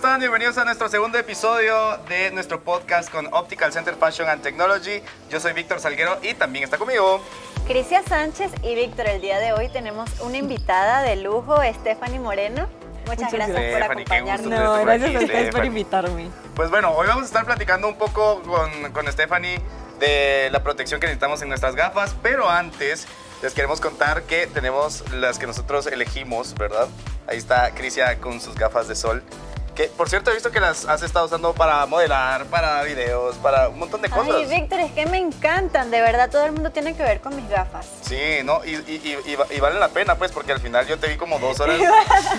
están? Bienvenidos a nuestro segundo episodio de nuestro podcast con Optical Center Fashion and Technology. Yo soy Víctor Salguero y también está conmigo. Crisia Sánchez y Víctor, el día de hoy tenemos una invitada de lujo, Stephanie Moreno. Muchas, gracias por Stephanie, qué gusto acompañarnos. No, gracias aquí, a ustedes por invitarme. Pues bueno, hoy vamos a estar platicando un poco con, con Stephanie de la protección que necesitamos en nuestras gafas, pero antes les queremos contar que tenemos las que nosotros elegimos, ¿verdad? Ahí está Crisia con sus gafas de sol. Que por cierto he visto que las has estado usando para modelar, para videos, para un montón de cosas. Ay, Víctor, es que me encantan, de verdad, todo el mundo tiene que ver con mis gafas. Sí, no, y, y, y, y va- y vale la pena, pues, porque al final yo te vi como dos horas,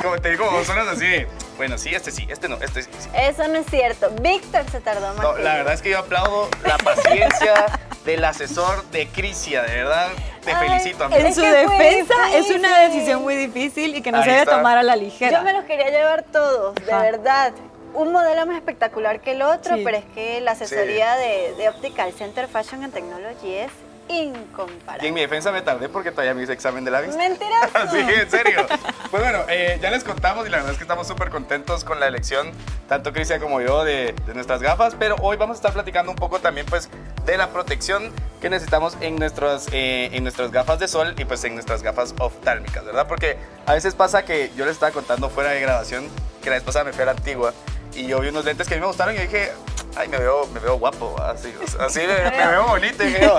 como, te vi como dos horas así. Bueno, sí, este sí, este no, este sí. sí. Eso no es cierto. Víctor se tardó más No, la verdad es que yo aplaudo la paciencia del asesor de Crisia, de verdad, te Ay, felicito, amigo. En Es su defensa es una decisión muy difícil y que no Ahí se debe está. tomar a la ligera. Yo me los quería llevar todos, de Ajá. verdad. Un modelo más espectacular que el otro, Sí. pero es que la asesoría de, de Optical Center Fashion and Technology es incomparable. Y en mi defensa me tardé porque todavía me hice examen de la vista. Mentiroso. Sí, en serio. Pues bueno, eh, ya les contamos y la verdad es que estamos súper contentos con la elección, tanto Cristian como yo, de, de nuestras gafas. Pero hoy vamos a estar platicando un poco también, pues, de la protección que necesitamos en nuestras, eh, en nuestras gafas de sol y, pues, en nuestras gafas oftálmicas, ¿verdad? Porque a veces pasa que yo les estaba contando fuera de grabación que la vez pasada me fui a la antigua y yo vi unos lentes que a mí me gustaron y dije, ay, me veo, me veo guapo, así, o sea, así me, me veo bonito. y "Oh,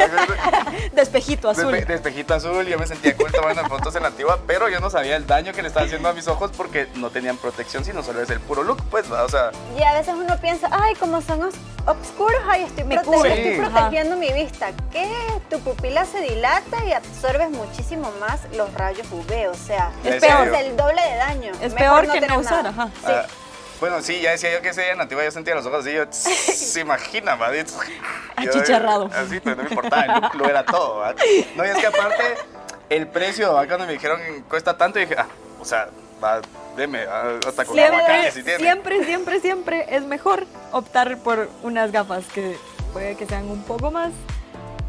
Despejito azul. Despe- de espejito azul, yo me sentía cool tomando fotos en la antigua, pero yo no sabía el daño que le estaba haciendo a mis ojos porque no tenían protección, sino solo es el puro look, pues, ¿va? o sea, Y a veces uno piensa, ay, como son os- oscuros, ay, estoy, Me prote- cubre. estoy protegiendo mi vista. Que tu pupila se dilata y absorbes muchísimo más los rayos UV, o sea, Es peor. el doble de daño. Es Mejor peor que tener no usar, nada. ajá. Sí. ah, bueno, sí, ya decía yo que ese día antigua yo sentía los ojos así, yo, se imagina. Yo- Achicharrado. Así, pero no me importaba, el lo era todo, ¿va? No, y es que aparte, el precio, ¿va? cuando me dijeron cuesta tanto, dije, ah, o sea, va, deme, ah, hasta con Siempre, aguacate si tiene. siempre, siempre, siempre es mejor optar por unas gafas que puede que sean un poco más,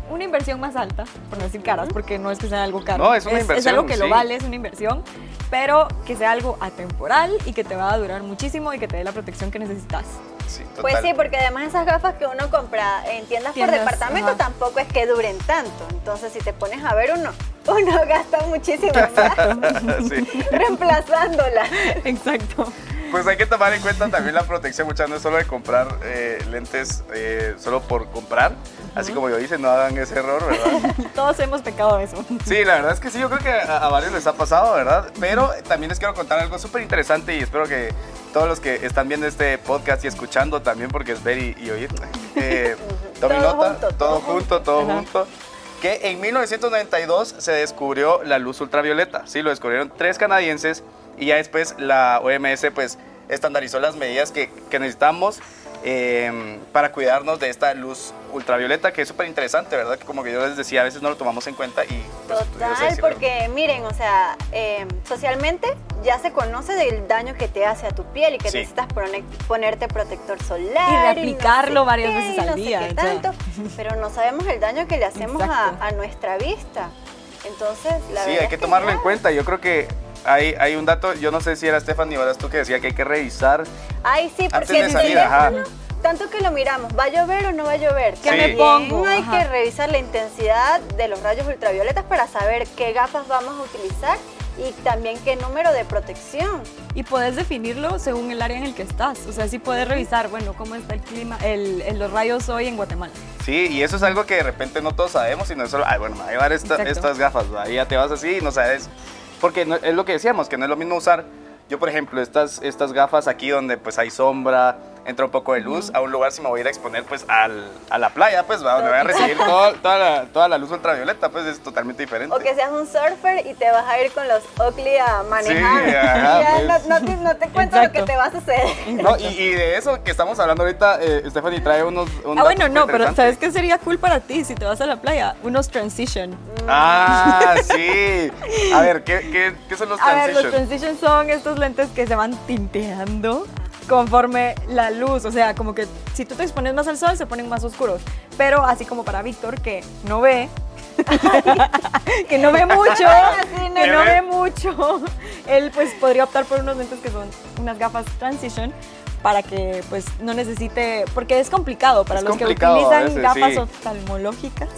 una inversión más alta, por no decir caras, porque no es que sea algo caro. No, es una inversión, algo que lo vale, es una inversión, pero que sea algo atemporal y que te va a durar muchísimo y que te dé la protección que necesitas. Sí, Pues total. sí, porque además esas gafas que uno compra en tiendas, Tiendas, por departamento ajá. tampoco es que duren tanto. Entonces, si te pones a ver uno, uno gasta muchísimo plata sí. reemplazándola. Exacto. Pues hay que tomar en cuenta también la protección, muchachos, no es solo de comprar eh, lentes eh, solo por comprar, así como yo hice, no hagan ese error, ¿verdad? Todos hemos pecado de eso. Sí, la verdad es que sí, yo creo que a, a varios les ha pasado, ¿verdad? Pero también les quiero contar algo súper interesante y espero que todos los que están viendo este podcast y escuchando también, porque es ver y, y oír, eh, tomen Todo nota, junto, todo junto, todo Ajá. junto. Que en 1992 se descubrió la luz ultravioleta. Sí, lo descubrieron tres canadienses y ya después la OMS pues estandarizó las medidas que, que necesitamos eh, para cuidarnos de esta luz ultravioleta, que es súper interesante, ¿verdad? Que como que yo les decía, a veces no lo tomamos en cuenta y... pues, Total, porque miren, o sea, eh, socialmente ya se conoce del daño que te hace a tu piel y que Sí. necesitas pone- ponerte protector solar. Y reaplicarlo no sé varias qué, veces al no sé día, qué tanto, pero no sabemos el daño que le hacemos a, nuestra vista. Entonces, la Sí, verdad hay es que tomarlo en cuenta. Yo creo que hay, hay un dato, yo no sé si era Stephanie o eras tú que decía que hay que revisar. Ay, sí, Antes porque de el salir, ajá. teléfono, tanto que lo miramos, ¿va a llover o no va a llover? ¿Qué También me pongo? Hay Ajá. que revisar la intensidad de los rayos ultravioletas para saber qué gafas vamos a utilizar y también qué número de protección. Y puedes definirlo según el área en el que estás. O sea, sí puedes revisar, bueno, cómo está el clima, el, el- los rayos hoy en Guatemala. Sí, y eso es algo que de repente no todos sabemos, sino es solo, ay, bueno, me voy a llevar esta- Exacto. estas gafas, ¿va? y ya te vas así y no sabes. Porque no- es lo que decíamos, que no es lo mismo usar. Yo, por ejemplo, estas, estas gafas aquí donde pues hay sombra, entra un poco de luz, a un lugar si me voy a ir a exponer pues al, a la playa, pues, ¿va? donde voy a recibir todo- toda, la, toda la luz ultravioleta, pues es totalmente diferente. O que seas un surfer y te vas a ir con los Oakley a manejar. Sí, ajá, Ya pues. no, no te, no te cuento lo que te va a suceder. No, y, y de eso que estamos hablando ahorita, eh, Stephanie trae unos... un ah, bueno, no, pero. ¿sabes qué sería cool para ti si te vas a la playa? Unos transition. Ah, sí. A ver, ¿qué, qué, qué son los A ver, los transitions? transition son estos lentes que se van tinteando conforme la luz, o sea, como que si tú te expones más al sol se ponen más oscuros, pero así como para Víctor que no ve, que no ve mucho, Sí, no, que no ve mucho, él pues podría optar por unos lentes que son unas gafas transition para que pues no necesite, porque es complicado para Es los que complicado utilizan veces, gafas sí. oftalmológicas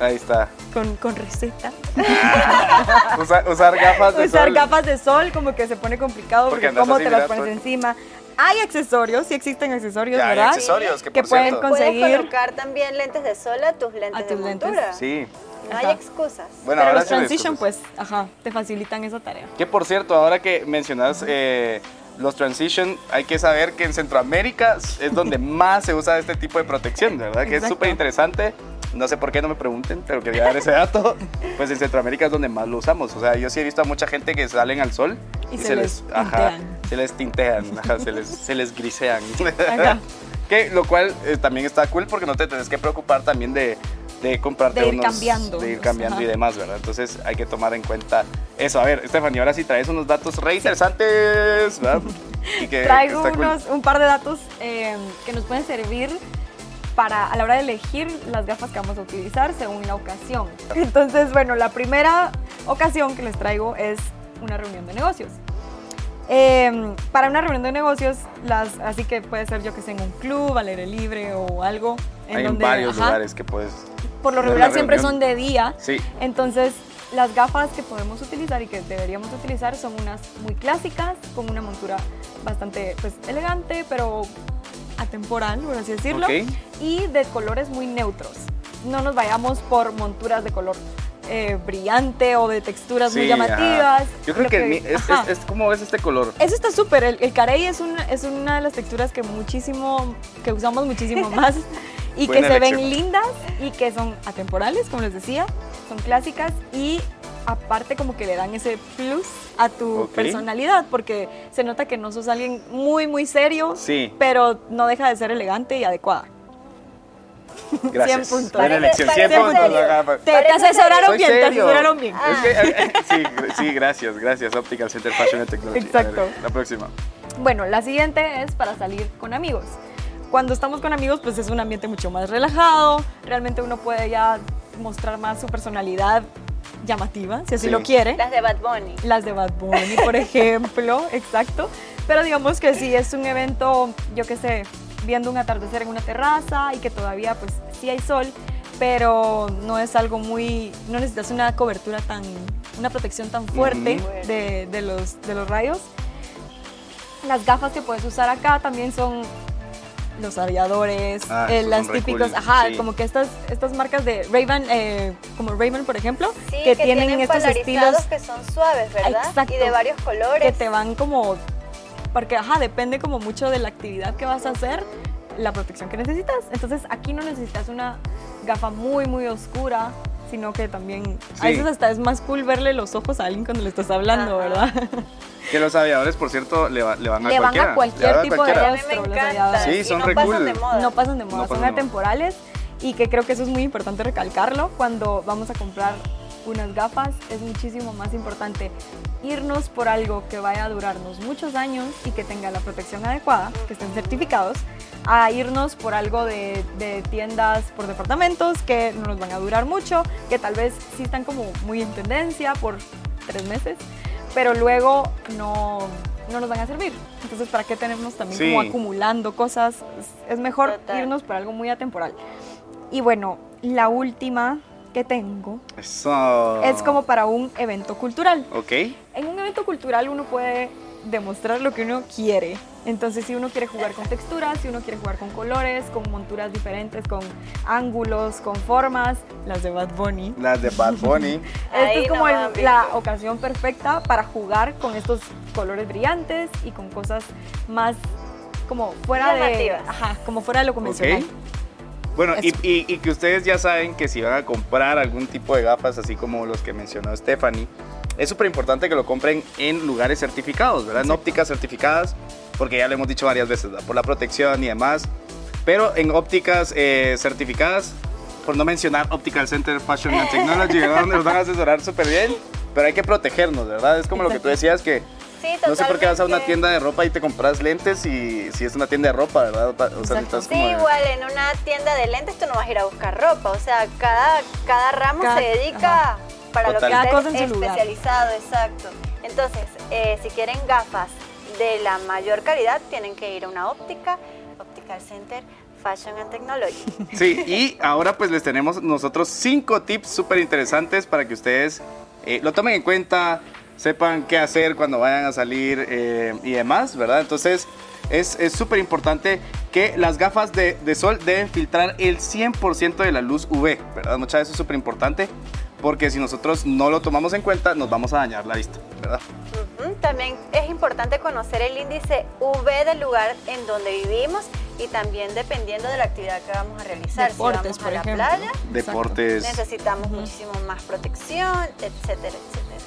Ahí está. con, con receta. Usa- usar gafas de Usar sol. gafas de sol como que se pone complicado Porque porque, cómo te las pones encima. Hay accesorios, sí existen accesorios, Ya, hay ¿verdad? accesorios que, Que por pueden cierto. con- Puedes conseguir- colocar también lentes de sol a tus lentes A tus de lentes. montura. Sí. No hay Ajá. excusas. Bueno, Pero ahora los transition, pues, ajá, te facilitan esa tarea. Que por cierto, ahora que mencionas eh, los transition, hay que saber que en Centroamérica es donde más se usa este tipo de protección, ¿verdad? Que es Exacto. súper interesante. No sé por qué no me pregunten, pero quería dar ese dato. Pues en Centroamérica es donde más lo usamos. O sea, yo sí he visto a mucha gente que salen al sol Y se les tintean. se les tintean, ajá, se les, se les grisean. Ajá. que lo cual eh, también está cool porque no te tienes que preocupar también de, de comprarte De ir unos- cambiando, de ir cambiando y ajá. demás, ¿verdad? Entonces hay que tomar en cuenta eso. A ver, Estefanía, ahora sí traes unos datos re interesantes, ¿verdad? Y que, Traigo cool. un par de datos eh, que nos pueden servir para a la hora de elegir las gafas que vamos a utilizar según la ocasión. Entonces, bueno, la primera ocasión que les traigo es una reunión de negocios. Eh, para una reunión de negocios, las, así que puede ser yo que sé en un club, al aire libre o algo. En Hay en donde, varios ajá, lugares que puedes... Por lo regular siempre son de día. Sí, Entonces, las gafas que podemos utilizar y que deberíamos utilizar son unas muy clásicas, con una montura bastante pues, elegante, pero atemporal, por así decirlo, y de colores muy neutros. No nos vayamos por monturas de color eh, brillante o de texturas muy llamativas. ajá. Yo creo que, mi- es, es, es como ves este color. Eso está súper. El, el carey es una, es una de las texturas que muchísimo, que usamos muchísimo más y Buena que se ven lindas y que son atemporales, como les decía, son clásicas y aparte como que le dan ese plus a tu Ok. personalidad porque se nota que no sos alguien muy, muy serio, Sí. pero no deja de ser elegante y adecuada. Gracias. 100 puntos. Buena elección. Parece- 100 puntos. parece ajá, pa- Te, asesoraron bien, te asesoraron bien. Es que, eh, sí, gr- sí, gracias, gracias. Optical Center Fashion and Technology. Exacto. Ver, La próxima. Bueno, la siguiente es para salir con amigos. Cuando estamos con amigos, pues es un ambiente mucho más relajado. Realmente uno puede ya mostrar más su personalidad llamativa, si así Sí. lo quiere. Las de Bad Bunny. Las de Bad Bunny, por ejemplo, exacto. Pero digamos que si es un evento, yo qué sé, viendo un atardecer en una terraza y que todavía pues sí hay sol, pero no es algo muy, no necesitas una cobertura tan, una protección tan fuerte de los, de los rayos. Las gafas que puedes usar acá también son los aviadores, Ah, eh, las cool, ajá, sí. como que estas, estas marcas de Ray-Ban, eh, como Ray-Ban por ejemplo, Sí, que, tienen, estos estilos que son suaves, ¿verdad? Exacto. Y de varios colores. que te van como, porque ajá, depende como mucho de la actividad que vas a hacer, la protección que necesitas. Entonces aquí no necesitas una gafa muy, muy oscura, sino que también a Sí. veces hasta es más cool verle los ojos a alguien cuando le estás hablando, Ajá. ¿verdad? Que los aviadores, por cierto, le, va- le van a Le van cualquiera. a cualquier Le van tipo de cualquiera. a mí me rostro, los. Sí, y son no re pasan cool. de moda. No pasan de moda, No pasan son de moda. atemporales y que creo que eso es muy importante recalcarlo cuando vamos a comprar unas gafas es muchísimo más importante irnos por algo que vaya a durarnos muchos años y que tenga la protección adecuada, que estén certificados, a irnos por algo de, de tiendas por departamentos que no nos van a durar mucho, que tal vez sí están como muy en tendencia por tres meses, pero luego no, no nos van a servir. Entonces, ¿para qué tenemos también Sí. como acumulando cosas? Es, es mejor Total. irnos por algo muy atemporal. Y bueno, la última que tengo Eso. es como para un evento cultural. Ok. En un evento cultural uno puede demostrar lo que uno quiere. Entonces, si uno quiere jugar con texturas, si uno quiere jugar con colores, con monturas diferentes, con ángulos, con formas, las de Bad Bunny. Las de Bad Bunny. Esta es como no el- va, la ocasión perfecta para jugar con estos colores brillantes y con cosas más como fuera de, ajá, como fuera de lo convencional. Bueno, y, Eso. y- y que ustedes ya saben que si van a comprar algún tipo de gafas, así como los que mencionó Stephanie, es súper importante que lo compren en lugares certificados, ¿verdad? En ópticas certificadas, porque ya lo hemos dicho varias veces, ¿verdad? por la protección y demás. Pero en ópticas eh, certificadas, por no mencionar Optical Center Fashion and Technology, ¿verdad? Donde nos van a asesorar súper bien, pero hay que protegernos, ¿verdad? Es como lo que tú decías que Sí, no sé por qué vas a una tienda de ropa y te compras lentes y si es una tienda de ropa, ¿verdad? O sea, necesitas Sí, como de- igual en una tienda de lentes tú no vas a ir a buscar ropa, o sea, cada, cada ramo Cada- se dedica para Total. lo que esté especializado, exacto. Entonces, eh, si quieren gafas de la mayor calidad, tienen que ir a una óptica, Optical Center Fashion and Technology. Sí, y ahora pues les tenemos nosotros cinco tips súper interesantes para que ustedes eh, lo tomen en cuenta, sepan qué hacer cuando vayan a salir eh, y demás, ¿verdad? Entonces es súper importante que las gafas de, de, sol deben filtrar el 100% de la luz UV, ¿verdad? Muchas veces es súper importante porque si nosotros no lo tomamos en cuenta nos vamos a dañar la vista, ¿verdad? También es importante conocer el índice UV del lugar en donde vivimos y también dependiendo de la actividad que vamos a realizar. Deportes, si vamos a la por playa, Deportes. necesitamos muchísimo más protección, etcétera, etcétera.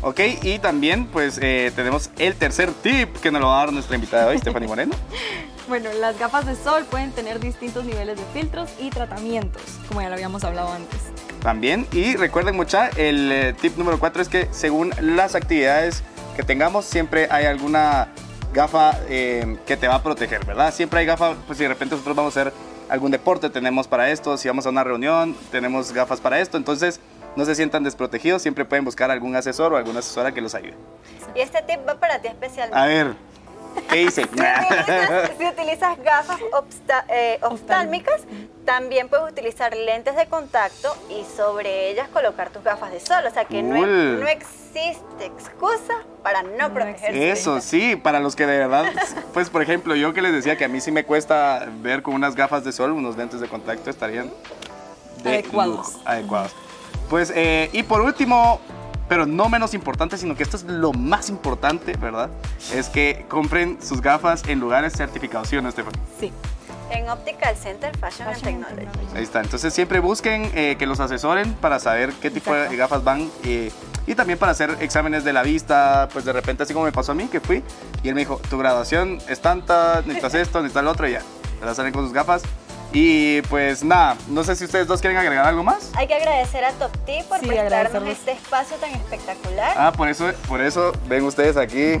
Ok, y también pues eh, tenemos el tercer tip que nos lo va a dar nuestra invitada de hoy, Stephanie Moreno. Bueno, las gafas de sol pueden tener distintos niveles de filtros y tratamientos, como ya lo habíamos hablado antes. También, y recuerden mucha, el eh, tip número 4 es que según las actividades que tengamos, siempre hay alguna gafa eh, que te va a proteger, ¿verdad? Siempre hay gafa, pues si de repente nosotros vamos a hacer algún deporte, tenemos para esto, si vamos a una reunión, tenemos gafas para esto, entonces no se sientan desprotegidos, siempre pueden buscar algún asesor o alguna asesora que los ayude. Y este tip va para ti especialmente. A ver, ¿qué hice? Si utilizas, si utilizas gafas obsta- eh, oftálmicas, también puedes utilizar lentes de contacto y sobre ellas colocar tus gafas de sol. O sea que no, no existe excusa para no, No protegerse. Eso, sí, para los que de verdad, pues por ejemplo, yo que les decía que a mí sí me cuesta ver con unas gafas de sol, unos lentes de contacto estarían de Adecuados. lujo, adecuados. Pues, eh, y por último, pero no menos importante, sino que esto es lo más importante, ¿verdad? Es que compren sus gafas en lugares certificados, ¿sí o no, Stephanie? Sí. En Optical Center Fashion, and Fashion and Technology. technology. Ahí está. Entonces siempre busquen eh, que los asesoren para saber qué tipo de Exacto. gafas van eh, y también para hacer exámenes de la vista. Pues de repente, así como me pasó a mí, que fui y él me dijo, tu graduación es tanta, necesitas esto, necesitas lo otro y ya. ¿verdad? Salen con sus gafas. Y pues nada, no sé si ustedes dos quieren agregar algo más. Hay que agradecer a Top T por Sí, prestarnos este espacio tan espectacular. Ah, por eso, por eso ven ustedes aquí.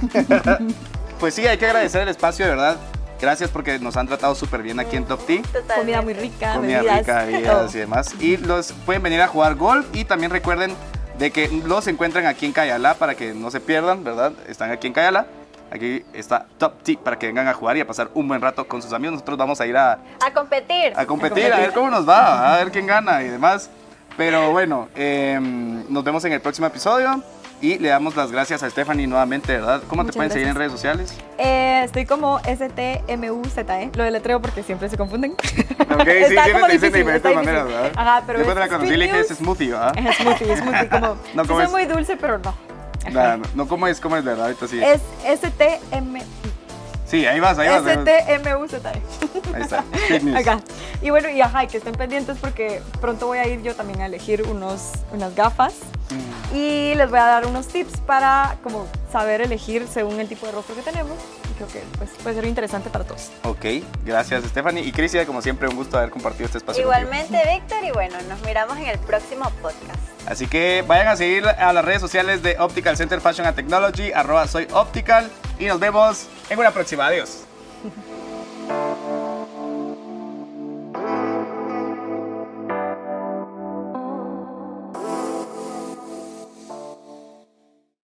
pues sí, hay que agradecer el espacio, de verdad. Gracias porque nos han tratado súper bien aquí en Top T. Comida muy rica, comida bebidas, rica, bebidas y demás. Y los pueden venir a jugar golf y también recuerden de que los encuentran aquí en Cayala para que no se pierdan, ¿verdad? Están aquí en Cayala. Aquí está Top Tip para que vengan a jugar y a pasar un buen rato con sus amigos. Nosotros vamos a ir a, A competir. a competir, a ver cómo nos va, a ver quién gana y demás. Pero bueno, em, nos vemos en el próximo episodio y le damos las gracias a Stephanie nuevamente, ¿verdad? ¿Cómo te Muchas pueden seguir en gracias. redes sociales? Eh, estoy como STMUZE, E. lo deletreo porque siempre se confunden. Ok, sí, como te dicen de diferentes maneras. ¿verdad? Ajá, pero Yo cuando es la conocí le dije es smoothie, ¿verdad? Es smoothie, smoothie, como. No, sí ¿cómo soy es? muy dulce, pero no. Nah, no, no, ¿cómo es? ¿Cómo es, verdad? Ahorita sí. Es STM. Sí, ahí vas, ahí vas. STMUZE. Ahí está. Acá. Y bueno, y ajá, y que estén pendientes porque pronto voy a ir yo también a elegir unos, unas gafas Mm. y les voy a dar unos tips para como saber elegir según el tipo de rostro que tenemos. Creo que pues, puede ser interesante para todos. Ok, gracias Stephanie. Y Crisia, como siempre, un gusto haber compartido este espacio. contigo. Igualmente, Víctor, y bueno, nos miramos en el próximo podcast. Así que vayan a seguir a las redes sociales de Optical Center Fashion and Technology, arroba soy Optical, y nos vemos en una próxima. Adiós.